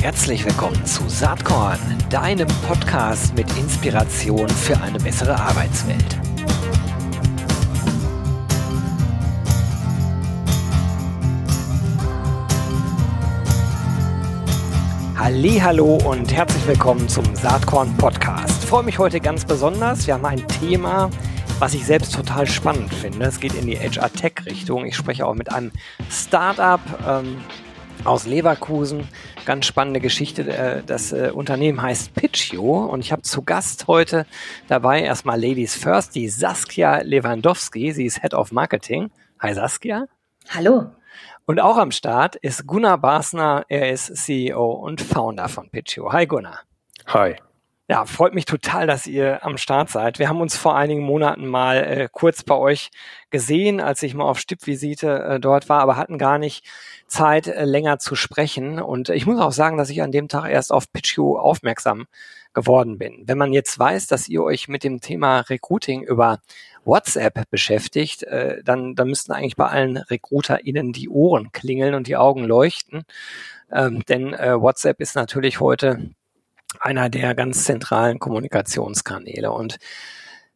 Herzlich willkommen zu Saatkorn, deinem Podcast mit Inspiration für eine bessere Arbeitswelt. Hallo und herzlich willkommen zum Saatkorn Podcast. Ich freue mich heute ganz besonders. Wir haben ein Thema, was ich selbst total spannend finde. Es geht in die HR Tech Richtung. Ich spreche auch mit einem Startup ähm, aus Leverkusen. Ganz spannende Geschichte. Äh, das äh, Unternehmen heißt Pitchio und ich habe zu Gast heute dabei erstmal Ladies First, die Saskia Lewandowski. Sie ist Head of Marketing. Hi Saskia. Hallo. Und auch am Start ist Gunnar Basner. Er ist CEO und Founder von Pitchio. Hi Gunnar. Hi. Ja, freut mich total, dass ihr am Start seid. Wir haben uns vor einigen Monaten mal äh, kurz bei euch gesehen, als ich mal auf Stippvisite äh, dort war, aber hatten gar nicht Zeit, äh, länger zu sprechen. Und ich muss auch sagen, dass ich an dem Tag erst auf PitchU aufmerksam geworden bin. Wenn man jetzt weiß, dass ihr euch mit dem Thema Recruiting über WhatsApp beschäftigt, äh, dann, dann müssten eigentlich bei allen RecruiterInnen die Ohren klingeln und die Augen leuchten. Ähm, denn äh, WhatsApp ist natürlich heute einer der ganz zentralen Kommunikationskanäle. Und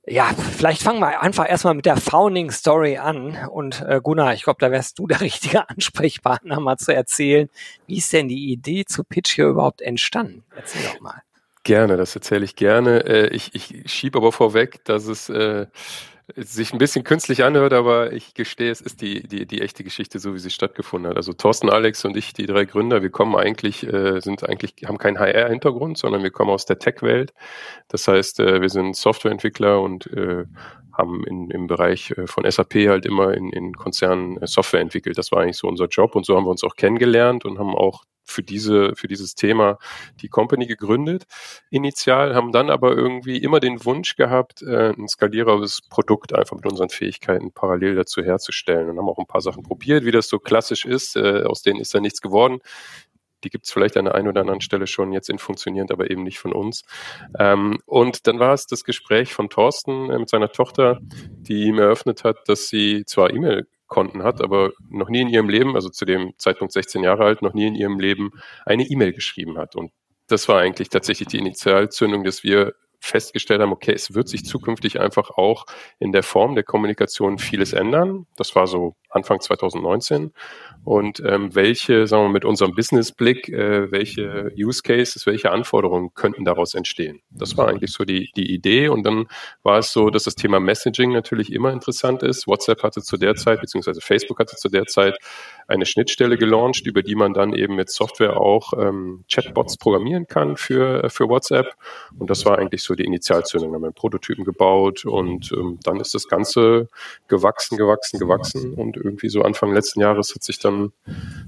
ja, vielleicht fangen wir einfach erstmal mit der Founding Story an. Und äh, Gunnar, ich glaube, da wärst du der richtige Ansprechpartner, mal zu erzählen, wie ist denn die Idee zu Pitch hier überhaupt entstanden? Erzähl doch mal. Gerne, das erzähle ich gerne. Äh, ich ich schiebe aber vorweg, dass es äh, sich ein bisschen künstlich anhört, aber ich gestehe, es ist die, die, die echte Geschichte, so wie sie stattgefunden hat. Also Thorsten, Alex und ich, die drei Gründer, wir kommen eigentlich, äh, sind eigentlich, haben keinen HR-Hintergrund, sondern wir kommen aus der Tech-Welt. Das heißt, äh, wir sind Softwareentwickler und äh, haben in, im Bereich von SAP halt immer in, in Konzernen Software entwickelt. Das war eigentlich so unser Job und so haben wir uns auch kennengelernt und haben auch für diese, für dieses Thema die Company gegründet. Initial haben dann aber irgendwie immer den Wunsch gehabt, äh, ein skalierbares Produkt einfach mit unseren Fähigkeiten parallel dazu herzustellen und haben auch ein paar Sachen probiert, wie das so klassisch ist. Aus denen ist da nichts geworden die gibt es vielleicht an der einen oder anderen Stelle schon jetzt in funktionierend, aber eben nicht von uns. Ähm, und dann war es das Gespräch von Thorsten äh, mit seiner Tochter, die ihm eröffnet hat, dass sie zwar E-Mail-Konten hat, aber noch nie in ihrem Leben, also zu dem Zeitpunkt 16 Jahre alt, noch nie in ihrem Leben eine E-Mail geschrieben hat. Und das war eigentlich tatsächlich die Initialzündung, dass wir festgestellt haben, okay, es wird sich zukünftig einfach auch in der Form der Kommunikation vieles ändern. Das war so Anfang 2019 und ähm, welche, sagen wir mit unserem Businessblick, äh, welche Use Cases, welche Anforderungen könnten daraus entstehen. Das war eigentlich so die, die Idee und dann war es so, dass das Thema Messaging natürlich immer interessant ist. WhatsApp hatte zu der Zeit, beziehungsweise Facebook hatte zu der Zeit eine Schnittstelle gelauncht, über die man dann eben mit Software auch ähm, Chatbots programmieren kann für, für WhatsApp und das war eigentlich so die Initialzündung. Wir haben einen Prototypen gebaut und ähm, dann ist das Ganze gewachsen, gewachsen, gewachsen und irgendwie so Anfang letzten Jahres hat sich dann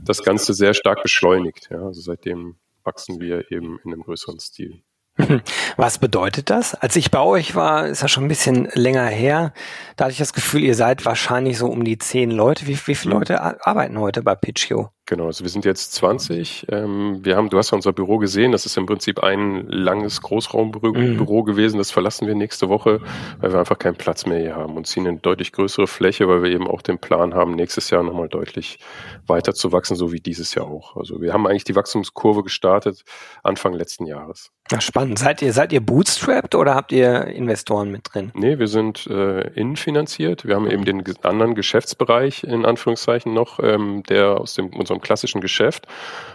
das Ganze sehr stark beschleunigt. Ja, also seitdem wachsen wir eben in einem größeren Stil. Was bedeutet das? Als ich bei euch war, ist ja schon ein bisschen länger her, da hatte ich das Gefühl, ihr seid wahrscheinlich so um die zehn Leute. Wie, wie viele Leute arbeiten heute bei Pitchio? Genau, also wir sind jetzt 20. Ähm, wir haben, du hast ja unser Büro gesehen, das ist im Prinzip ein langes Großraumbüro mhm. gewesen. Das verlassen wir nächste Woche, weil wir einfach keinen Platz mehr hier haben und ziehen eine deutlich größere Fläche, weil wir eben auch den Plan haben, nächstes Jahr nochmal deutlich weiter zu wachsen, so wie dieses Jahr auch. Also wir haben eigentlich die Wachstumskurve gestartet Anfang letzten Jahres. Ja, spannend. Seid ihr, seid ihr bootstrapped oder habt ihr Investoren mit drin? Nee, wir sind äh, innenfinanziert. Wir haben eben den anderen Geschäftsbereich in Anführungszeichen noch, ähm, der aus dem unserem klassischen Geschäft.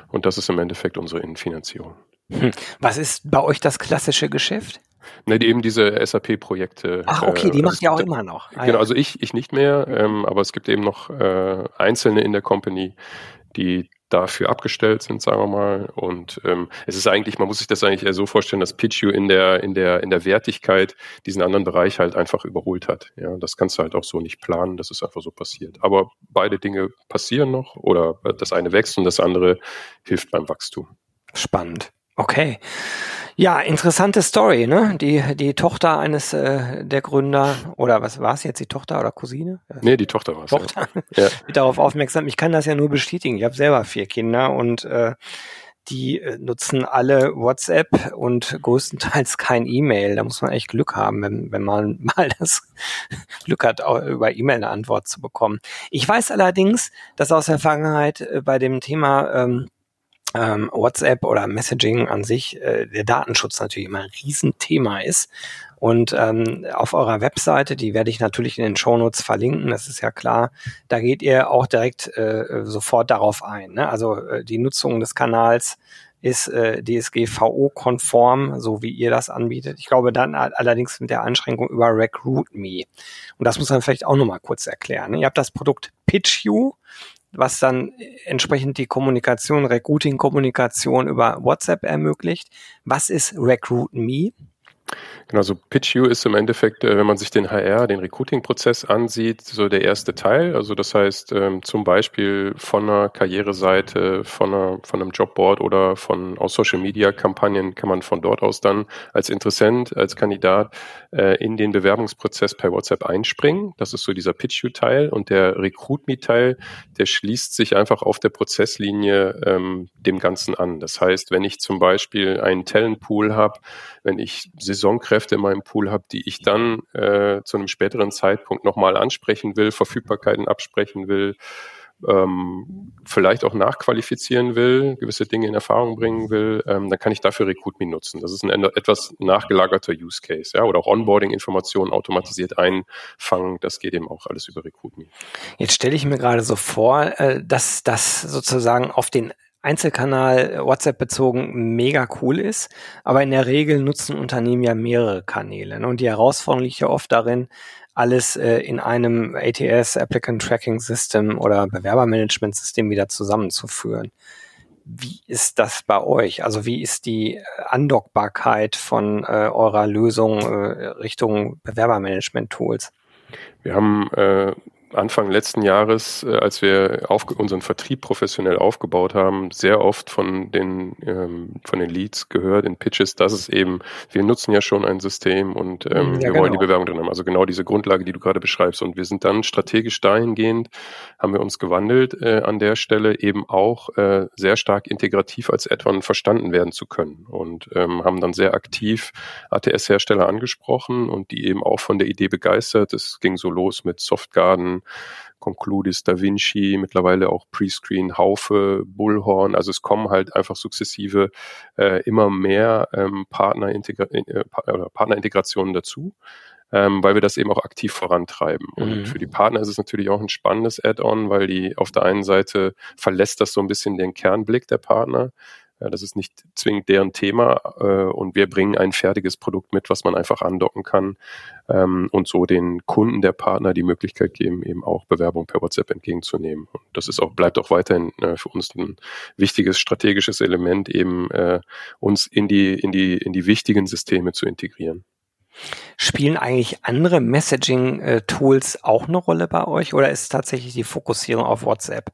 Und das ist im Endeffekt unsere Innenfinanzierung. Hm. Was ist bei euch das klassische Geschäft? Ne, die, eben diese SAP-Projekte. Ach, okay, die äh, macht ihr auch immer noch. Ah, genau, ja. also ich, ich nicht mehr, ähm, aber es gibt eben noch äh, Einzelne in der Company, die dafür abgestellt sind, sagen wir mal. Und ähm, es ist eigentlich, man muss sich das eigentlich eher so vorstellen, dass PitchU in der, in der, in der Wertigkeit diesen anderen Bereich halt einfach überholt hat. Ja, das kannst du halt auch so nicht planen, das ist einfach so passiert. Aber beide Dinge passieren noch oder das eine wächst und das andere hilft beim Wachstum. Spannend. Okay. Ja, interessante Story, ne? Die, die Tochter eines äh, der Gründer, oder was war es jetzt, die Tochter oder Cousine? Nee, die Tochter war es. Tochter, ja. ja. darauf aufmerksam. Ich kann das ja nur bestätigen. Ich habe selber vier Kinder und äh, die äh, nutzen alle WhatsApp und größtenteils kein E-Mail. Da muss man echt Glück haben, wenn, wenn man mal das Glück hat, über E-Mail eine Antwort zu bekommen. Ich weiß allerdings, dass aus der Vergangenheit äh, bei dem Thema ähm, ähm, WhatsApp oder Messaging an sich äh, der Datenschutz natürlich immer ein Riesenthema ist. Und ähm, auf eurer Webseite, die werde ich natürlich in den Shownotes verlinken, das ist ja klar, da geht ihr auch direkt äh, sofort darauf ein. Ne? Also äh, die Nutzung des Kanals ist äh, DSGVO-konform, so wie ihr das anbietet. Ich glaube dann allerdings mit der Einschränkung über RecruitMe. Und das muss man vielleicht auch nochmal kurz erklären. Ne? Ihr habt das Produkt PitchU, was dann entsprechend die Kommunikation, Recruiting-Kommunikation über WhatsApp ermöglicht. Was ist RecruitMe? Genau, so PitchU ist im Endeffekt, äh, wenn man sich den HR, den Recruiting-Prozess ansieht, so der erste Teil. Also das heißt ähm, zum Beispiel von einer Karriereseite, von, einer, von einem Jobboard oder von aus Social-Media-Kampagnen kann man von dort aus dann als Interessent, als Kandidat äh, in den Bewerbungsprozess per WhatsApp einspringen. Das ist so dieser PitchU-Teil und der RecruitMe-Teil, der schließt sich einfach auf der Prozesslinie ähm, dem Ganzen an. Das heißt, wenn ich zum Beispiel einen Talentpool habe, wenn ich Saisonkräfte in meinem Pool habe, die ich dann äh, zu einem späteren Zeitpunkt nochmal ansprechen will, Verfügbarkeiten absprechen will, ähm, vielleicht auch nachqualifizieren will, gewisse Dinge in Erfahrung bringen will, ähm, dann kann ich dafür RecruitMe nutzen. Das ist ein etwas nachgelagerter Use Case, ja, oder auch Onboarding-Informationen automatisiert einfangen. Das geht eben auch alles über RecruitMe. Jetzt stelle ich mir gerade so vor, äh, dass das sozusagen auf den Einzelkanal äh, WhatsApp bezogen mega cool ist, aber in der Regel nutzen Unternehmen ja mehrere Kanäle. Ne? Und die Herausforderung liegt ja oft darin, alles äh, in einem ATS, Applicant Tracking System oder Bewerbermanagement System wieder zusammenzuführen. Wie ist das bei euch? Also wie ist die äh, Andockbarkeit von äh, eurer Lösung äh, Richtung Bewerbermanagement-Tools? Wir haben äh, Anfang letzten Jahres, äh, als wir auf, unseren Vertrieb professionell aufgebaut haben, sehr oft von den, ähm, von den Leads gehört in Pitches, dass es eben, wir nutzen ja schon ein System und ähm, ja, wir genau. wollen die Bewerbung drin haben. Also genau diese Grundlage, die du gerade beschreibst. Und wir sind dann strategisch dahingehend, haben wir uns gewandelt äh, an der Stelle, eben auch äh, sehr stark integrativ als Add-on verstanden werden zu können. Und ähm, haben dann sehr aktiv ATS-Hersteller angesprochen und die eben auch von der Idee begeistert. Es ging so los mit Softgarden, Concludis, Da Vinci, mittlerweile auch Prescreen, Haufe, Bullhorn. Also es kommen halt einfach sukzessive äh, immer mehr ähm, Partnerintegra äh, Partnerintegrationen dazu. Ähm, weil wir das eben auch aktiv vorantreiben. Und mhm. für die Partner ist es natürlich auch ein spannendes Add-on, weil die auf der einen Seite verlässt das so ein bisschen den Kernblick der Partner. Ja, das ist nicht zwingend deren Thema äh, und wir bringen ein fertiges Produkt mit, was man einfach andocken kann ähm, und so den Kunden der Partner die Möglichkeit geben, eben auch Bewerbung per WhatsApp entgegenzunehmen. Und das ist auch, bleibt auch weiterhin äh, für uns ein wichtiges strategisches Element, eben äh, uns in die, in die, in die wichtigen Systeme zu integrieren. Spielen eigentlich andere Messaging-Tools auch eine Rolle bei euch oder ist tatsächlich die Fokussierung auf WhatsApp?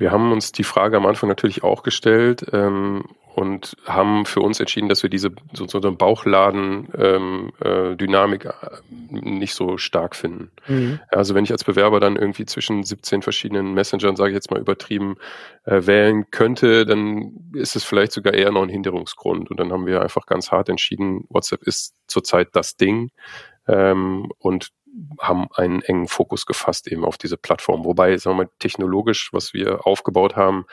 Wir haben uns die Frage am Anfang natürlich auch gestellt ähm, und haben für uns entschieden, dass wir diese sozusagen Bauchladen-Dynamik ähm, äh, nicht so stark finden. Mhm. Also wenn ich als Bewerber dann irgendwie zwischen 17 verschiedenen Messengern, sage ich jetzt mal übertrieben, äh, wählen könnte, dann ist es vielleicht sogar eher noch ein Hinderungsgrund. Und dann haben wir einfach ganz hart entschieden, WhatsApp ist zurzeit das Ding. Ähm, und haben einen engen Fokus gefasst eben auf diese Plattform. Wobei, sagen wir mal, technologisch, was wir aufgebaut haben,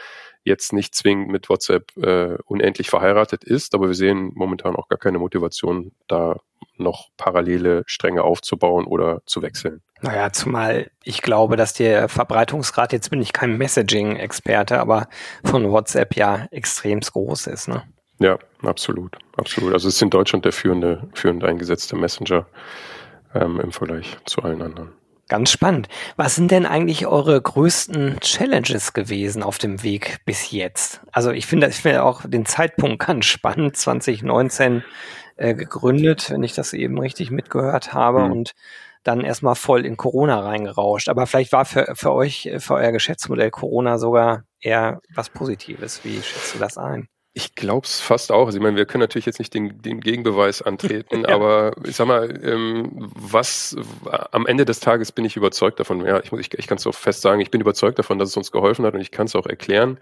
jetzt nicht zwingend mit WhatsApp äh, unendlich verheiratet ist, aber wir sehen momentan auch gar keine Motivation, da noch parallele Stränge aufzubauen oder zu wechseln. Naja, zumal ich glaube, dass der Verbreitungsgrad, jetzt bin ich kein Messaging-Experte, aber von WhatsApp ja extrem groß ist. Ne? Ja, absolut, absolut. Also es ist in Deutschland der führende, führend eingesetzte Messenger ähm, im Vergleich zu allen anderen. Ganz spannend. Was sind denn eigentlich eure größten Challenges gewesen auf dem Weg bis jetzt? Also ich finde, ich finde auch den Zeitpunkt ganz spannend. 2019 äh, gegründet, wenn ich das eben richtig mitgehört habe mhm. und dann erstmal voll in Corona reingerauscht. Aber vielleicht war für, für euch, für euer Geschäftsmodell Corona sogar eher was Positives. Wie schätzt du das ein? Ich glaube es fast auch. Also ich meine, wir können natürlich jetzt nicht den, den Gegenbeweis antreten, ja. aber ich sag mal, ähm, was am Ende des Tages bin ich überzeugt davon. Ja, ich, ich, ich kann es auch fest sagen, ich bin überzeugt davon, dass es uns geholfen hat und ich kann es auch erklären.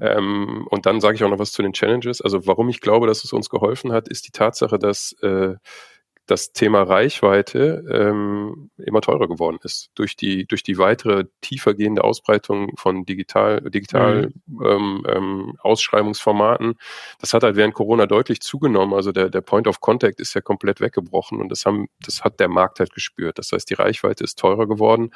Ähm, und dann sage ich auch noch was zu den Challenges. Also warum ich glaube, dass es uns geholfen hat, ist die Tatsache, dass äh, das Thema Reichweite ähm, immer teurer geworden ist durch die durch die weitere tiefergehende Ausbreitung von digital digital mhm. ähm, ähm, Ausschreibungsformaten. Das hat halt während Corona deutlich zugenommen. Also der der Point of Contact ist ja komplett weggebrochen und das haben das hat der Markt halt gespürt. Das heißt, die Reichweite ist teurer geworden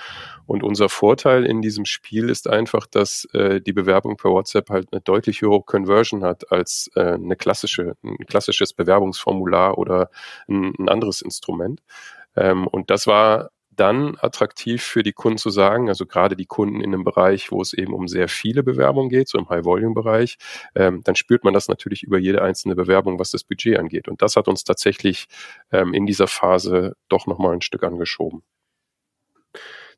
und unser Vorteil in diesem Spiel ist einfach, dass äh, die Bewerbung per WhatsApp halt eine deutlich höhere Conversion hat als äh, eine klassische ein klassisches Bewerbungsformular oder ein, ein anderes Instrument. Ähm, und das war dann attraktiv für die Kunden zu sagen, also gerade die Kunden in einem Bereich, wo es eben um sehr viele Bewerbungen geht, so im High-Volume-Bereich, ähm, dann spürt man das natürlich über jede einzelne Bewerbung, was das Budget angeht. Und das hat uns tatsächlich ähm, in dieser Phase doch nochmal ein Stück angeschoben.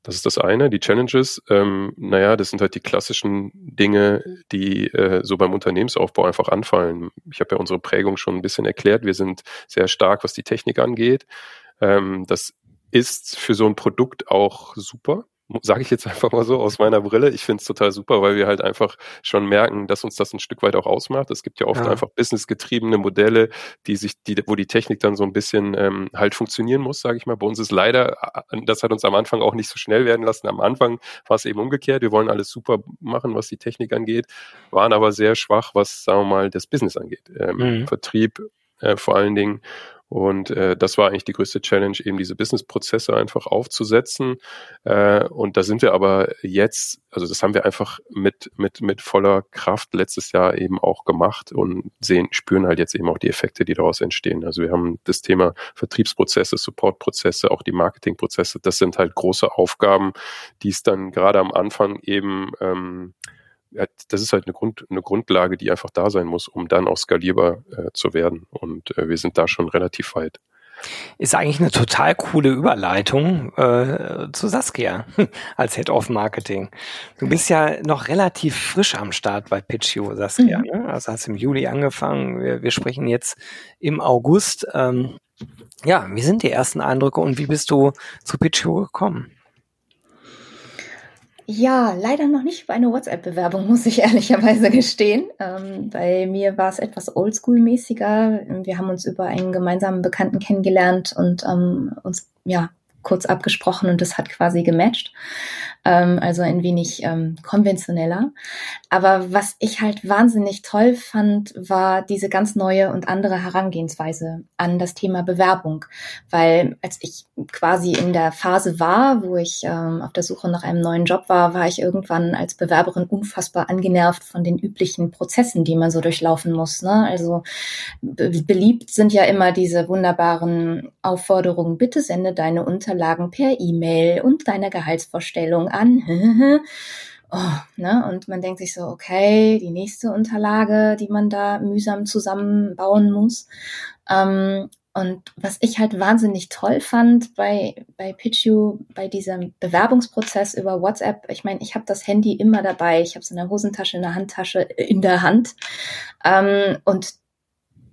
Das ist das eine. Die Challenges, ähm, naja, das sind halt die klassischen Dinge, die äh, so beim Unternehmensaufbau einfach anfallen. Ich habe ja unsere Prägung schon ein bisschen erklärt. Wir sind sehr stark, was die Technik angeht. Ähm, das ist für so ein Produkt auch super sage ich jetzt einfach mal so aus meiner Brille. Ich finde es total super, weil wir halt einfach schon merken, dass uns das ein Stück weit auch ausmacht. Es gibt ja oft ja. einfach businessgetriebene Modelle, die sich, die, wo die Technik dann so ein bisschen ähm, halt funktionieren muss, sage ich mal. Bei uns ist leider, äh, das hat uns am Anfang auch nicht so schnell werden lassen. Am Anfang war es eben umgekehrt. Wir wollen alles super machen, was die Technik angeht, waren aber sehr schwach, was, sagen wir mal, das Business angeht. Ähm, mhm. Vertrieb äh, vor allen Dingen. Und äh, das war eigentlich die größte Challenge, eben diese Business-Prozesse einfach aufzusetzen. Äh, und da sind wir aber jetzt, also das haben wir einfach mit, mit, mit voller Kraft letztes Jahr eben auch gemacht und sehen, spüren halt jetzt eben auch die Effekte, die daraus entstehen. Also wir haben das Thema Vertriebsprozesse, Supportprozesse, auch die Marketingprozesse. Das sind halt große Aufgaben, die es dann gerade am Anfang eben ähm, das ist halt eine, Grund, eine Grundlage, die einfach da sein muss, um dann auch skalierbar äh, zu werden. Und äh, wir sind da schon relativ weit. Ist eigentlich eine total coole Überleitung äh, zu Saskia als Head of Marketing. Du bist ja noch relativ frisch am Start bei Pitchio, Saskia. Mhm. Ne? Also hast im Juli angefangen. Wir, wir sprechen jetzt im August. Ähm, ja, wie sind die ersten Eindrücke und wie bist du zu Pitchio gekommen? Ja, leider noch nicht bei einer WhatsApp-Bewerbung, muss ich ehrlicherweise gestehen. Ähm, bei mir war es etwas oldschool-mäßiger. Wir haben uns über einen gemeinsamen Bekannten kennengelernt und ähm, uns ja kurz abgesprochen und das hat quasi gematcht ähm, also ein wenig ähm, konventioneller. Aber was ich halt wahnsinnig toll fand, war diese ganz neue und andere Herangehensweise an das Thema Bewerbung. Weil als ich quasi in der Phase war, wo ich ähm, auf der Suche nach einem neuen Job war, war ich irgendwann als Bewerberin unfassbar angenervt von den üblichen Prozessen, die man so durchlaufen muss. Ne? Also be beliebt sind ja immer diese wunderbaren Aufforderungen, bitte sende deine Unterlagen per E-Mail und deine Gehaltsvorstellung an. oh, ne? Und man denkt sich so, okay, die nächste Unterlage, die man da mühsam zusammenbauen muss. Ähm, und was ich halt wahnsinnig toll fand bei, bei PitchU, bei diesem Bewerbungsprozess über WhatsApp, ich meine, ich habe das Handy immer dabei, ich habe es in der Hosentasche, in der Handtasche, in der Hand. Ähm, und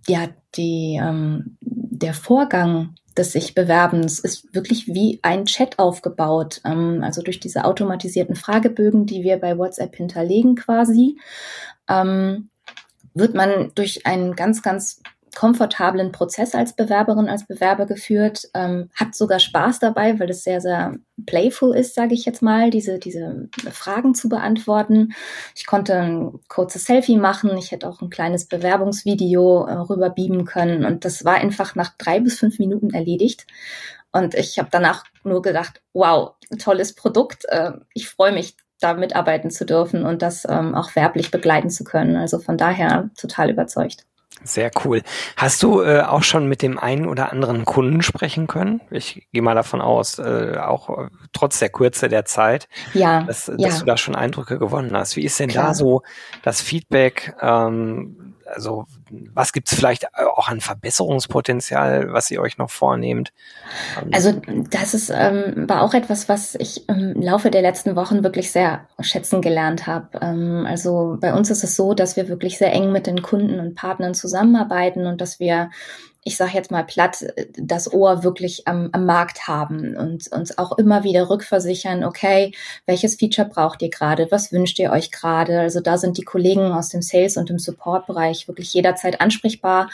ja, die, ähm, der Vorgang des sich Bewerbens ist wirklich wie ein Chat aufgebaut. Ähm, also durch diese automatisierten Fragebögen, die wir bei WhatsApp hinterlegen quasi, ähm, wird man durch einen ganz, ganz komfortablen Prozess als Bewerberin, als Bewerber geführt, ähm, hat sogar Spaß dabei, weil es sehr, sehr playful ist, sage ich jetzt mal, diese, diese Fragen zu beantworten. Ich konnte ein kurzes Selfie machen, ich hätte auch ein kleines Bewerbungsvideo äh, rüber beamen können und das war einfach nach drei bis fünf Minuten erledigt. Und ich habe danach nur gedacht, wow, tolles Produkt. Äh, ich freue mich, da mitarbeiten zu dürfen und das ähm, auch werblich begleiten zu können. Also von daher total überzeugt. Sehr cool. Hast du äh, auch schon mit dem einen oder anderen Kunden sprechen können? Ich gehe mal davon aus, äh, auch äh, trotz der Kürze der Zeit, ja, dass, ja. dass du da schon Eindrücke gewonnen hast. Wie ist denn Klar. da so das Feedback? Ähm, also was gibt's vielleicht auch an Verbesserungspotenzial, was ihr euch noch vornehmt? Ähm, Also das ist ähm, war auch etwas, was ich im Laufe der letzten Wochen wirklich sehr schätzen gelernt habe. Ähm, also bei uns ist es so, dass wir wirklich sehr eng mit den Kunden und Partnern zusammenarbeiten und dass wir ich sage jetzt mal platt, das Ohr wirklich am, am Markt haben und uns auch immer wieder rückversichern, okay, welches Feature braucht ihr gerade, was wünscht ihr euch gerade? Also da sind die Kollegen aus dem Sales und dem Support-Bereich wirklich jederzeit ansprechbar.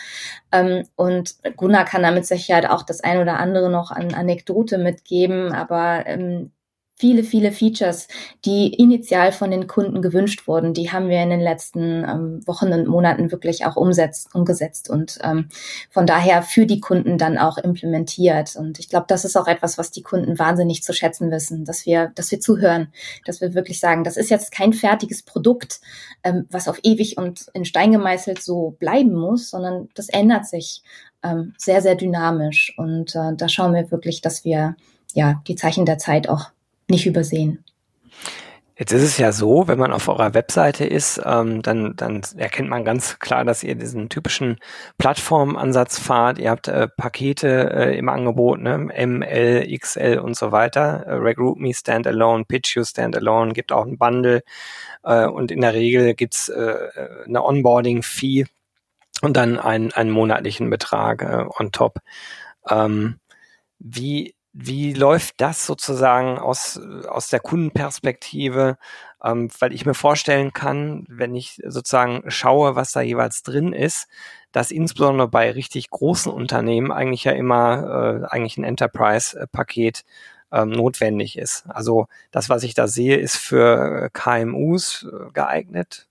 Ähm, und Gunnar kann da mit Sicherheit auch das ein oder andere noch an Anekdote mitgeben, aber ähm, viele, viele Features, die initial von den Kunden gewünscht wurden, die haben wir in den letzten ähm, Wochen und Monaten wirklich auch umsetzt, umgesetzt und ähm, von daher für die Kunden dann auch implementiert. Und ich glaube, das ist auch etwas, was die Kunden wahnsinnig zu schätzen wissen, dass wir, dass wir zuhören, dass wir wirklich sagen, das ist jetzt kein fertiges Produkt, ähm, was auf ewig und in Stein gemeißelt so bleiben muss, sondern das ändert sich ähm, sehr, sehr dynamisch. Und äh, da schauen wir wirklich, dass wir ja die Zeichen der Zeit auch nicht übersehen. Jetzt ist es ja so, wenn man auf eurer Webseite ist, ähm, dann, dann erkennt man ganz klar, dass ihr diesen typischen Plattformansatz fahrt. Ihr habt äh, Pakete äh, im Angebot, ne? ML, XL und so weiter. Äh, Regroup Me Standalone, Pitch You Standalone, gibt auch ein Bundle äh, und in der Regel gibt's äh, eine Onboarding-Fee und dann einen, einen monatlichen Betrag äh, on top. Ähm, wie wie läuft das sozusagen aus, aus der Kundenperspektive? Ähm, weil ich mir vorstellen kann, wenn ich sozusagen schaue, was da jeweils drin ist, dass insbesondere bei richtig großen Unternehmen eigentlich ja immer äh, eigentlich ein Enterprise-Paket ähm, notwendig ist. Also das, was ich da sehe, ist für KMUs äh, geeignet.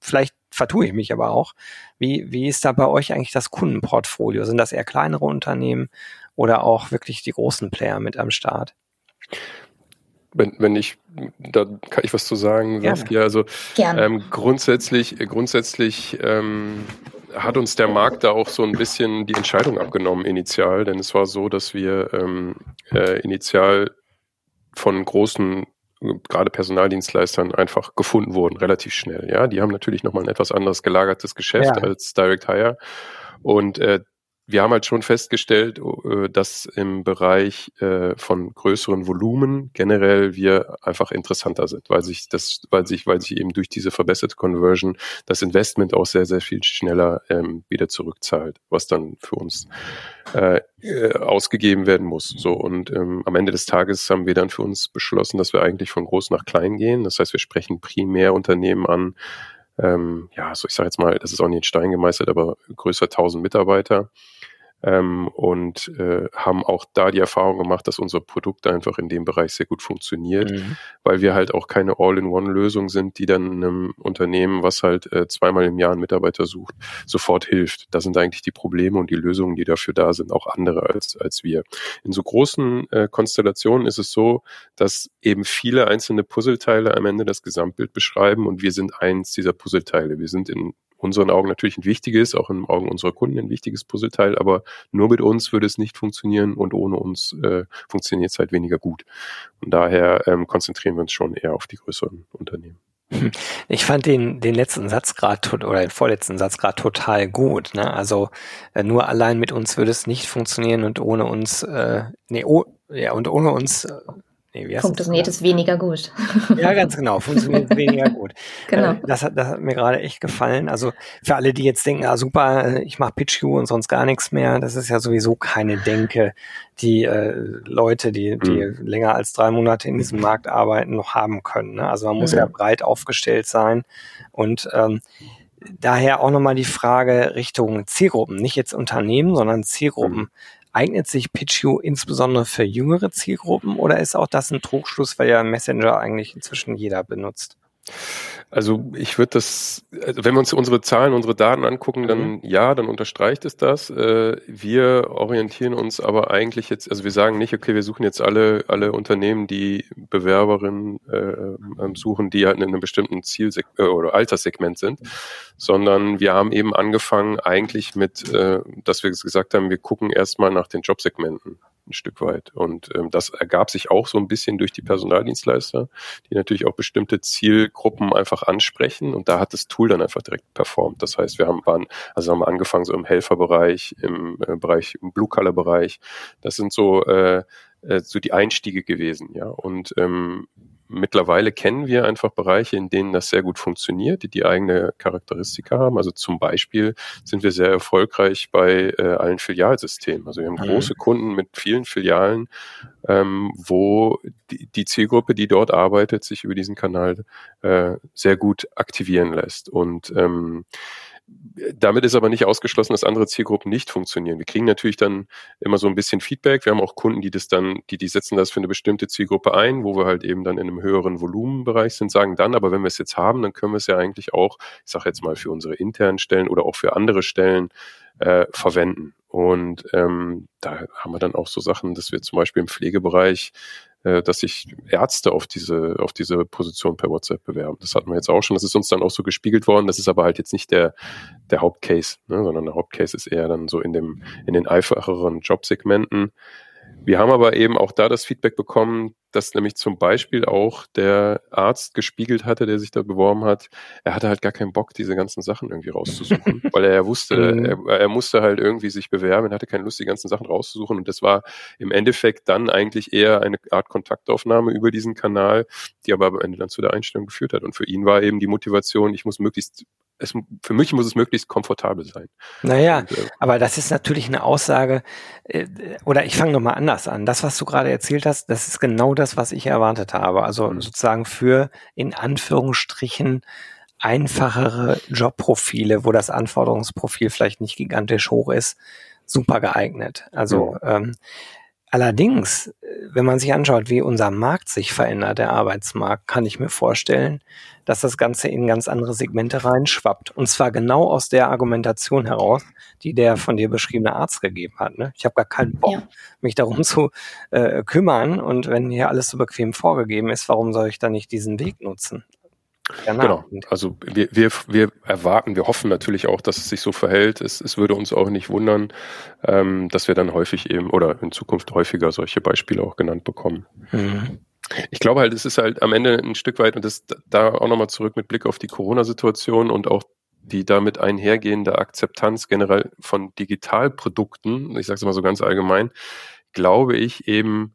Vielleicht vertue ich mich aber auch. Wie, wie ist da bei euch eigentlich das Kundenportfolio? Sind das eher kleinere Unternehmen oder auch wirklich die großen Player mit am Start? Wenn, wenn ich, da kann ich was zu sagen, Saskia. Also ähm, grundsätzlich, grundsätzlich ähm, hat uns der Markt da auch so ein bisschen die Entscheidung abgenommen initial, denn es war so, dass wir ähm, äh, initial von großen gerade Personaldienstleistern einfach gefunden wurden, relativ schnell. Ja, die haben natürlich nochmal ein etwas anderes gelagertes Geschäft ja. als Direct Hire. Und äh, wir haben halt schon festgestellt, äh, dass im Bereich äh, von größeren Volumen generell wir einfach interessanter sind, weil sich das, weil sich, weil sich eben durch diese verbesserte Conversion das Investment auch sehr, sehr viel schneller ähm, wieder zurückzahlt, was dann für uns äh, ausgegeben werden muss. So und ähm, am Ende des Tages haben wir dann für uns beschlossen, dass wir eigentlich von groß nach klein gehen. Das heißt, wir sprechen primär Unternehmen an, ähm, ja, so ich sage jetzt mal, das ist auch nicht in Stein gemeißelt, aber größer 1000 Mitarbeiter ähm, und äh, haben auch da die Erfahrung gemacht, dass unser Produkt einfach in dem Bereich sehr gut funktioniert, mhm. weil wir halt auch keine All-in-One-Lösung sind, die dann einem Unternehmen, was halt äh, zweimal im Jahr einen Mitarbeiter sucht, sofort hilft. Da sind eigentlich die Probleme und die Lösungen, die dafür da sind, auch andere als, als wir. In so großen äh, Konstellationen ist es so, dass eben viele einzelne Puzzleteile am Ende das Gesamtbild beschreiben und wir sind eins dieser Puzzleteile. Wir sind in unseren Augen natürlich ein wichtiges, auch in Augen unserer Kunden ein wichtiges Puzzleteil, aber nur mit uns würde es nicht funktionieren und ohne uns äh, funktioniert es halt weniger gut. Und daher ähm, konzentrieren wir uns schon eher auf die größeren Unternehmen. Ich fand den, den letzten Satz gerade oder den vorletzten Satz gerade total gut. Ne? Also äh, nur allein mit uns würde es nicht funktionieren und ohne uns, äh, nee, oh, ja, und ohne uns äh, Nee, funktioniert es weniger gut. Ja, ganz genau, funktioniert weniger gut. genau. Äh, das, hat, das hat mir gerade echt gefallen. Also für alle, die jetzt denken, ah super, ich mache PitchU und sonst gar nichts mehr, das ist ja sowieso keine Denke, die äh, Leute, die, die mhm. länger als drei Monate in diesem Markt arbeiten, noch haben können. Ne? Also man muss mhm. ja breit aufgestellt sein und ähm, daher auch nochmal die Frage Richtung Zielgruppen, nicht jetzt Unternehmen, sondern Zielgruppen. Mhm. Eignet sich PitchU insbesondere für jüngere Zielgruppen oder ist auch das ein Trugschluss, weil ja Messenger eigentlich inzwischen jeder benutzt? Also ich würde das, also wenn wir uns unsere Zahlen, unsere Daten angucken, dann mhm. ja, dann unterstreicht es das. Äh, wir orientieren uns aber eigentlich jetzt, also wir sagen nicht, okay, wir suchen jetzt alle, alle Unternehmen, die Bewerberinnen äh, suchen, die halt in einem bestimmten Ziel äh, oder Alterssegment sind, sondern wir haben eben angefangen eigentlich mit, äh, dass wir gesagt haben, wir gucken erstmal nach den Jobsegmenten ein Stück weit. Und ähm, das ergab sich auch so ein bisschen durch die Personaldienstleister, die natürlich auch bestimmte Zielgruppen einfach ansprechen. Und da hat das Tool dann einfach direkt performt. Das heißt, wir haben, waren, also haben wir angefangen so im Helferbereich, im äh, Bereich, im Blue-Color-Bereich. Das sind so, äh, äh, so die Einstiege gewesen, ja. Und ähm, mittlerweile kennen wir einfach Bereiche, in denen das sehr gut funktioniert, die die eigene Charakteristika haben. Also zum Beispiel sind wir sehr erfolgreich bei äh, allen Filialsystemen. Also wir haben mhm. große Kunden mit vielen Filialen, ähm, wo die, die, Zielgruppe, die dort arbeitet, sich über diesen Kanal äh, sehr gut aktivieren lässt. Und ähm, damit ist aber nicht ausgeschlossen, dass andere Zielgruppen nicht funktionieren. Wir kriegen natürlich dann immer so ein bisschen Feedback. Wir haben auch Kunden, die das dann, die, die setzen das für eine bestimmte Zielgruppe ein, wo wir halt eben dann in einem höheren Volumenbereich sind, sagen dann, aber wenn wir es jetzt haben, dann können wir es ja eigentlich auch, ich sage jetzt mal, für unsere internen Stellen oder auch für andere Stellen äh, verwenden. Und ähm, da haben wir dann auch so Sachen, dass wir zum Beispiel im Pflegebereich äh, dass sich Ärzte auf diese, auf diese Position per WhatsApp bewerben. Das hatten wir jetzt auch schon. Das ist uns dann auch so gespiegelt worden. Das ist aber halt jetzt nicht der, der Hauptcase, ne, sondern der Hauptcase ist eher dann so in dem, in den einfacheren Jobsegmenten. Wir haben aber eben auch da das Feedback bekommen, dass nämlich zum Beispiel auch der Arzt gespiegelt hatte, der sich da beworben hat, er hatte halt gar keinen Bock, diese ganzen Sachen irgendwie rauszusuchen, weil er ja wusste, mhm. er, er, musste halt irgendwie sich bewerben, er hatte keine Lust, die ganzen Sachen rauszusuchen und das war im Endeffekt dann eigentlich eher eine Art Kontaktaufnahme über diesen Kanal, die aber am Ende dann zu der Einstellung geführt hat und für ihn war eben die Motivation, ich muss möglichst es, für mich muss es möglichst komfortabel sein. Naja, und, äh, aber das ist natürlich eine Aussage, äh, oder ich fange nochmal anders an. Das, was du gerade erzählt hast, das ist genau das, was ich erwartet habe. Also mhm. sozusagen für in Anführungsstrichen einfachere Jobprofile, wo das Anforderungsprofil vielleicht nicht gigantisch hoch ist, super geeignet. Also mhm. ähm, Allerdings, wenn man sich anschaut, wie unser Markt sich verändert, der Arbeitsmarkt, kann ich mir vorstellen, dass das Ganze in ganz andere Segmente reinschwappt. Und zwar genau aus der Argumentation heraus, die der von dir beschriebene Arzt gegeben hat. Ne? Ich habe gar keinen Bock, ja. mich darum zu äh, kümmern. Und wenn hier alles so bequem vorgegeben ist, warum soll ich dann nicht diesen Weg nutzen? Genau. Also wir, wir, wir erwarten, wir hoffen natürlich auch, dass es sich so verhält. Es, es würde uns auch nicht wundern, ähm, dass wir dann häufig eben oder in Zukunft häufiger solche Beispiele auch genannt bekommen. Mhm. Ich glaube halt, es ist halt am Ende ein Stück weit, und das da auch nochmal zurück mit Blick auf die Corona-Situation und auch die damit einhergehende Akzeptanz generell von Digitalprodukten, ich sage es mal so ganz allgemein, glaube ich eben,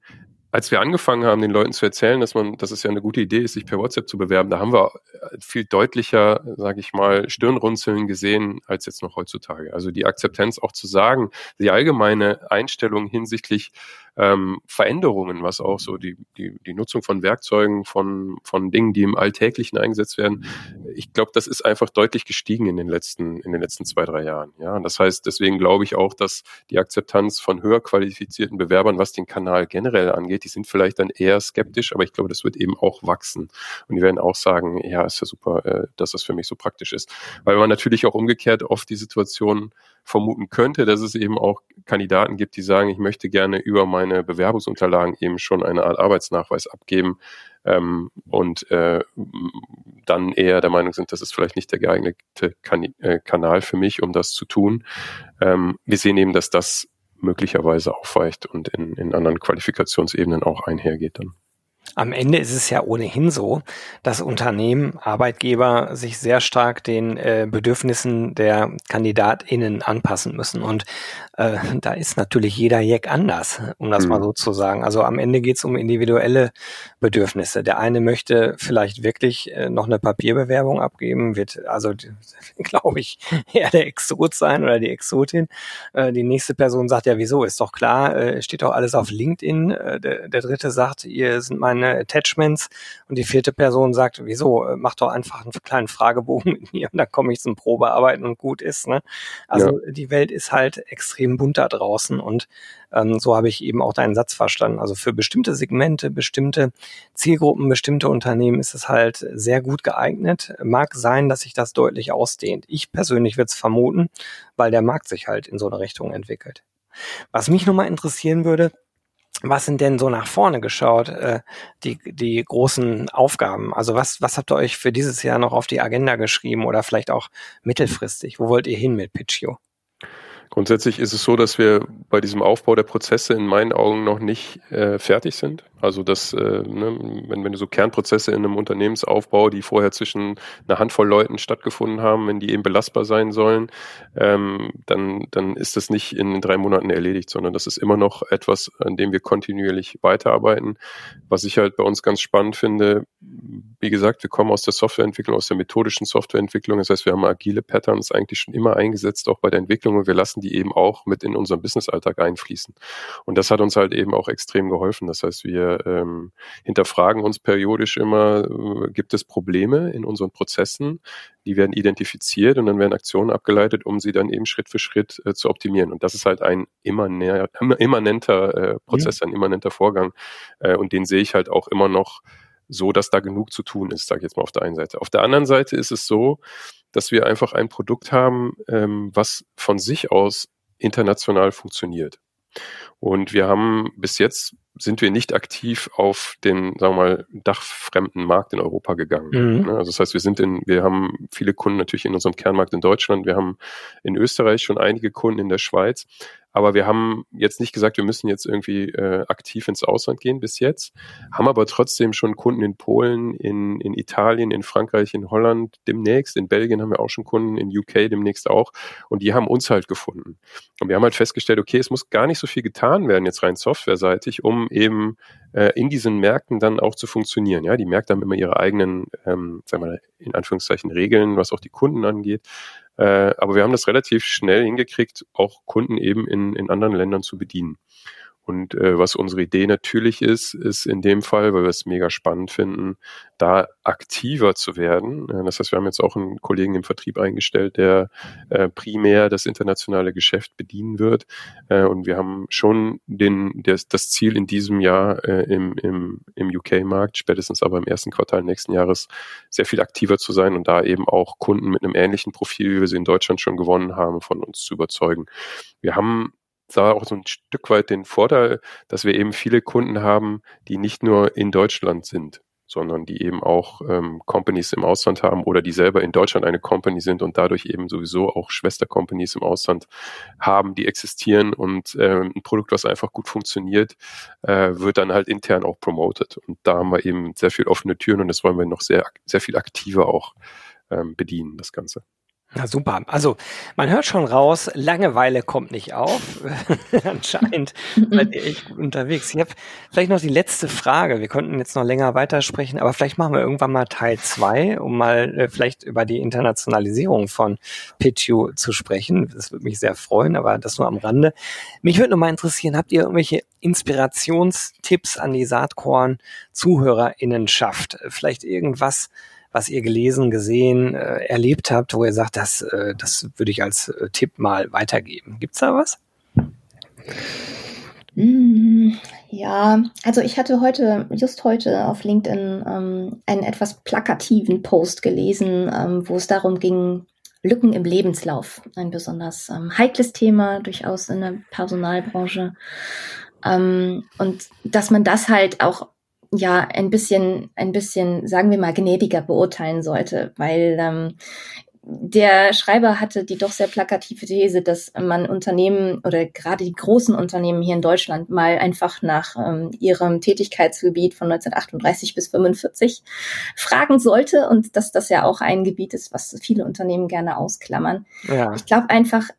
als wir angefangen haben, den Leuten zu erzählen, dass man, dass es ja eine gute Idee ist, sich per WhatsApp zu bewerben, da haben wir äh, viel deutlicher, sage ich mal, Stirnrunzeln gesehen als jetzt noch heutzutage. Also die Akzeptanz auch zu sagen, die allgemeine Einstellung hinsichtlich ähm, Veränderungen, was auch so die, die, die Nutzung von Werkzeugen, von, von Dingen, die im Alltäglichen eingesetzt werden, ich glaube, das ist einfach deutlich gestiegen in den letzten, in den letzten zwei, drei Jahren. Ja, und das heißt, deswegen glaube ich auch, dass die Akzeptanz von höher qualifizierten Bewerbern, was den Kanal generell angeht, die sind vielleicht dann eher skeptisch, aber ich glaube, das wird eben auch wachsen. Und die werden auch sagen, ja, ist ja super, äh, dass das für mich so praktisch ist. Weil man natürlich auch umgekehrt oft die Situation vermuten könnte, dass es eben auch Kandidaten gibt, die sagen, ich möchte gerne über meine Bewerbungsunterlagen eben schon eine Art Arbeitsnachweis abgeben ähm, und äh, dann eher der Meinung sind, das ist vielleicht nicht der geeignete kan äh, Kanal für mich, um das zu tun. Ähm, wir sehen eben, dass das möglicherweise aufweicht und in, in anderen Qualifikationsebenen auch einhergeht dann. Am Ende ist es ja ohnehin so, dass Unternehmen, Arbeitgeber sich sehr stark den äh, Bedürfnissen der KandidatInnen anpassen müssen. Und äh, da ist natürlich jeder Jack anders, um das mhm. mal so zu sagen. Also am Ende geht es um individuelle Bedürfnisse. Der eine möchte vielleicht wirklich äh, noch eine Papierbewerbung abgeben, wird also, glaube ich, eher der Exot sein oder die Exotin. Äh, die nächste Person sagt ja, wieso, ist doch klar, äh, steht doch alles auf LinkedIn. Äh, der, der dritte sagt, ihr sind meine keine Attachments und die vierte Person sagt, wieso, äh, mach doch einfach einen kleinen Fragebogen mit mir und dann komme ich zum Probearbeiten und gut ist. Ne? Also ja. die Welt ist halt extrem bunt da draußen und ähm, so habe ich eben auch deinen Satz verstanden. Also für bestimmte Segmente, bestimmte Zielgruppen, bestimmte Unternehmen ist es halt sehr gut geeignet. Mag sein, dass sich das deutlich ausdehnt. Ich persönlich würde es vermuten, weil der Markt sich halt in so eine Richtung entwickelt. Was mich nochmal interessieren würde, was sind denn so nach vorne geschaut, äh, die, die großen Aufgaben? Also was, was habt ihr euch für dieses Jahr noch auf die Agenda geschrieben oder vielleicht auch mittelfristig? Wo wollt ihr hin mit Pitchio? Grundsätzlich ist es so, dass wir bei diesem Aufbau der Prozesse in meinen Augen noch nicht äh, fertig sind. Also dass, äh, ne, wenn, wenn du so Kernprozesse in einem Unternehmensaufbau, die vorher zwischen einer Handvoll Leuten stattgefunden haben, wenn die eben belastbar sein sollen, ähm, dann, dann ist das nicht in drei Monaten erledigt, sondern das ist immer noch etwas, an dem wir kontinuierlich weiterarbeiten. Was ich halt bei uns ganz spannend finde, wie gesagt, wir kommen aus der Softwareentwicklung, aus der methodischen Softwareentwicklung. Das heißt, wir haben agile Patterns eigentlich schon immer eingesetzt, auch bei der Entwicklung und wir lassen die eben auch mit in unseren Businessalltag einfließen. Und das hat uns halt eben auch extrem geholfen. Das heißt, wir ähm, hinterfragen uns periodisch immer, äh, gibt es Probleme in unseren Prozessen? Die werden identifiziert und dann werden Aktionen abgeleitet, um sie dann eben Schritt für Schritt äh, zu optimieren. Und das ist halt ein immanenter, immanenter äh, Prozess, mhm. ein immanenter Vorgang. Äh, und den sehe ich halt auch immer noch so, dass da genug zu tun ist, sage ich jetzt mal auf der einen Seite. Auf der anderen Seite ist es so, dass wir einfach ein Produkt haben, ähm, was von sich aus international funktioniert. Und wir haben bis jetzt sind wir nicht aktiv auf den, sagen wir mal, dachfremden Markt in Europa gegangen. Mhm. Ne, also das heißt, wir sind in, wir haben viele Kunden natürlich in unserem Kernmarkt in Deutschland, wir haben in Österreich schon einige Kunden in der Schweiz, aber wir haben jetzt nicht gesagt, wir müssen jetzt irgendwie äh, aktiv ins Ausland gehen bis jetzt, haben aber trotzdem schon Kunden in Polen, in, in Italien, in Frankreich, in Holland demnächst, in Belgien haben wir auch schon Kunden, in UK demnächst auch. Und die haben uns halt gefunden. Und wir haben halt festgestellt, okay, es muss gar nicht so viel getan werden, jetzt rein softwareseitig, um eben äh, in diesen Märkten dann auch zu funktionieren. Ja, die Märkte haben immer ihre eigenen, ähm, sagen wir mal, in Anführungszeichen Regeln, was auch die Kunden angeht. Äh, aber wir haben das relativ schnell hingekriegt, auch Kunden eben in, in anderen Ländern zu bedienen. Und äh, was unsere Idee natürlich ist, ist in dem Fall, weil wir es mega spannend finden, da aktiver zu werden. Äh, das heißt, wir haben jetzt auch einen Kollegen im Vertrieb eingestellt, der äh, primär das internationale Geschäft bedienen wird. Äh, und wir haben schon den, der, das Ziel in diesem Jahr äh, im, im, im UK-Markt, spätestens aber im ersten Quartal nächsten Jahres, sehr viel aktiver zu sein und da eben auch Kunden mit einem ähnlichen Profil, wie wir sie in Deutschland schon gewonnen haben, von uns zu überzeugen. Wir haben da auch so ein Stück weit den Vorteil, dass wir eben viele Kunden haben, die nicht nur in Deutschland sind, sondern die eben auch ähm, Companies im Ausland haben oder die selber in Deutschland eine Company sind und dadurch eben sowieso auch Schwestercompanies im Ausland haben, die existieren und ähm, ein Produkt, was einfach gut funktioniert, äh, wird dann halt intern auch promoted. Und da haben wir eben sehr viel offene Türen und das wollen wir noch sehr, sehr viel aktiver auch ähm, bedienen, das Ganze. Na super. Also man hört schon raus, Langeweile kommt nicht auf. Anscheinend seid ihr echt gut unterwegs. Ich habe vielleicht noch die letzte Frage. Wir konnten jetzt noch länger weitersprechen, aber vielleicht machen wir irgendwann mal Teil zwei, um mal äh, vielleicht über die Internationalisierung von Pitchu zu sprechen. Das würde mich sehr freuen, aber das nur am Rande. Mich würde noch mal interessieren, habt ihr irgendwelche Inspirationstipps an die Saatkorn-ZuhörerInnenschaft? Vielleicht irgendwas, was ihr gelesen, gesehen, äh, erlebt habt, wo ihr sagt, das, äh, das würde ich als äh, Tipp mal weitergeben. Gibt's da was? Mm, ja, also ich hatte heute, just heute auf LinkedIn ähm, einen etwas plakativen Post gelesen, ähm, wo es darum ging, Lücken im Lebenslauf. Ein besonders ähm, heikles Thema, durchaus in der Personalbranche. Ähm, und dass man das halt auch ja ein bisschen, ein bisschen, sagen wir mal, gnädiger beurteilen sollte, weil ähm, der Schreiber hatte die doch sehr plakative These, dass man Unternehmen oder gerade die großen Unternehmen hier in Deutschland mal einfach nach ähm, ihrem Tätigkeitsgebiet von 1938 bis 45 fragen sollte und dass das ja auch ein Gebiet ist, was viele Unternehmen gerne ausklammern. Ja. Ich glaube einfach,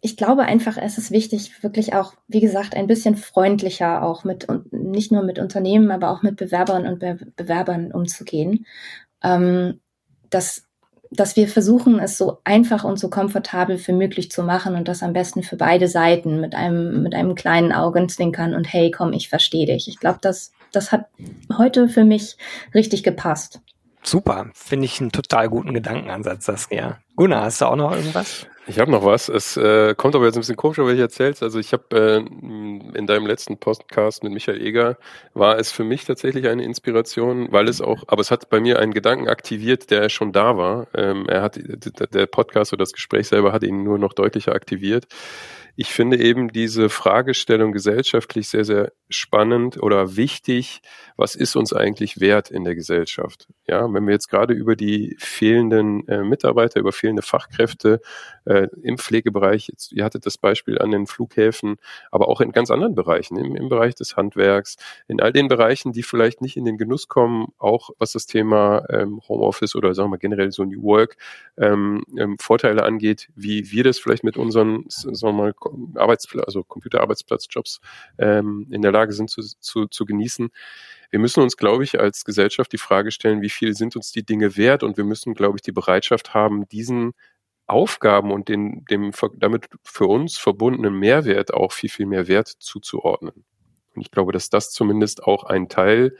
ich glaube einfach, es ist wichtig, wirklich auch, wie gesagt, ein bisschen freundlicher auch mit, und nicht nur mit Unternehmen, aber auch mit Bewerbern und Be Bewerbern umzugehen. Ähm, das dass wir versuchen, es so einfach und so komfortabel für möglich zu machen und das am besten für beide Seiten mit einem, mit einem kleinen Augenzwinkern und hey, komm, ich verstehe dich. Ich glaube, das, das hat heute für mich richtig gepasst. Super, finde ich einen total guten Gedankenansatz, Saskia. Gunnar, hast du auch noch irgendwas? Ich habe noch was. Es äh, kommt aber jetzt ein bisschen komisch, weil ich erzählst. Also ich habe äh, in deinem letzten Podcast mit Michael Eger war es für mich tatsächlich eine Inspiration, weil es auch, aber es hat bei mir einen Gedanken aktiviert, der schon da war. Ähm, er hat der Podcast oder das Gespräch selber hat ihn nur noch deutlicher aktiviert ich finde eben diese Fragestellung gesellschaftlich sehr, sehr spannend oder wichtig. Was ist uns eigentlich wert in der Gesellschaft? Ja, wenn wir jetzt gerade über die fehlenden äh, Mitarbeiter, über fehlende Fachkräfte äh, im Pflegebereich, jetzt, ihr hattet das Beispiel an den Flughäfen, aber auch in ganz anderen Bereichen, im, im Bereich des Handwerks, in all den Bereichen, die vielleicht nicht in den Genuss kommen, auch was das Thema ähm, Homeoffice oder sagen wir generell so New Work ähm, ähm, Vorteile angeht, wie wir das vielleicht mit unseren, sagen wir mal, Arbeitsplatz, also Computerarbeitsplatzjobs ähm, in der Lage sind zu, zu, zu genießen. Wir müssen uns, glaube ich, als Gesellschaft die Frage stellen, wie viel sind uns die Dinge wert? Und wir müssen, glaube ich, die Bereitschaft haben, diesen Aufgaben und den, dem damit für uns verbundenen Mehrwert auch viel, viel mehr Wert zuzuordnen. Und ich glaube, dass das zumindest auch ein Teil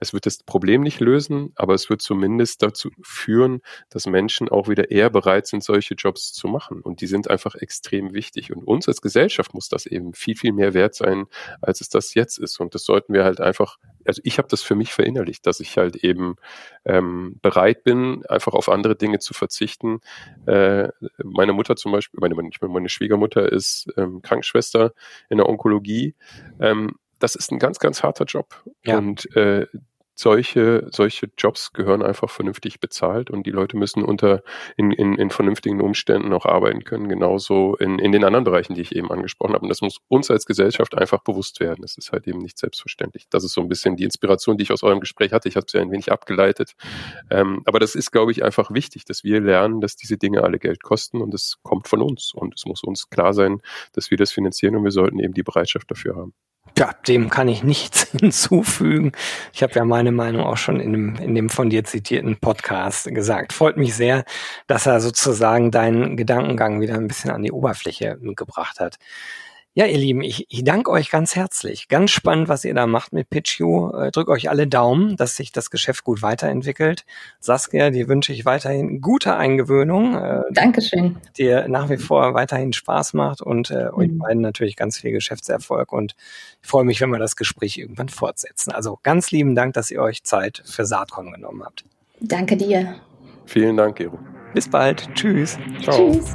es wird das Problem nicht lösen, aber es wird zumindest dazu führen, dass Menschen auch wieder eher bereit sind, solche Jobs zu machen. Und die sind einfach extrem wichtig. Und uns als Gesellschaft muss das eben viel, viel mehr wert sein, als es das jetzt ist. Und das sollten wir halt einfach, also ich habe das für mich verinnerlicht, dass ich halt eben ähm, bereit bin, einfach auf andere Dinge zu verzichten. Äh, meine Mutter zum Beispiel, meine, meine Schwiegermutter ist ähm, Krankenschwester in der Onkologie. Ähm, das ist ein ganz, ganz harter Job. Ja. Und äh, solche, solche Jobs gehören einfach vernünftig bezahlt und die Leute müssen unter in, in, in vernünftigen Umständen auch arbeiten können, genauso in, in den anderen Bereichen, die ich eben angesprochen habe. Und das muss uns als Gesellschaft einfach bewusst werden. Das ist halt eben nicht selbstverständlich. Das ist so ein bisschen die Inspiration, die ich aus eurem Gespräch hatte. Ich habe es ja ein wenig abgeleitet. Ähm, aber das ist, glaube ich, einfach wichtig, dass wir lernen, dass diese Dinge alle Geld kosten und es kommt von uns. Und es muss uns klar sein, dass wir das finanzieren und wir sollten eben die Bereitschaft dafür haben. Ja, dem kann ich nichts hinzufügen. Ich habe ja meine Meinung auch schon in dem, in dem von dir zitierten Podcast gesagt. Freut mich sehr, dass er sozusagen deinen Gedankengang wieder ein bisschen an die Oberfläche gebracht hat. Ja, ihr Lieben, ich, ich danke euch ganz herzlich. Ganz spannend, was ihr da macht mit PitchU. Äh, drück euch alle Daumen, dass sich das Geschäft gut weiterentwickelt. Saskia, dir wünsche ich weiterhin gute Eingewöhnung. Äh, Dankeschön. Dir nach wie vor weiterhin Spaß macht und äh, euch mhm. beiden natürlich ganz viel Geschäftserfolg. Und ich freue mich, wenn wir das Gespräch irgendwann fortsetzen. Also ganz lieben Dank, dass ihr euch Zeit für Saatkorn genommen habt. Danke dir. Vielen Dank, Gero. Bis bald. Tschüss. Ciao. Tschüss.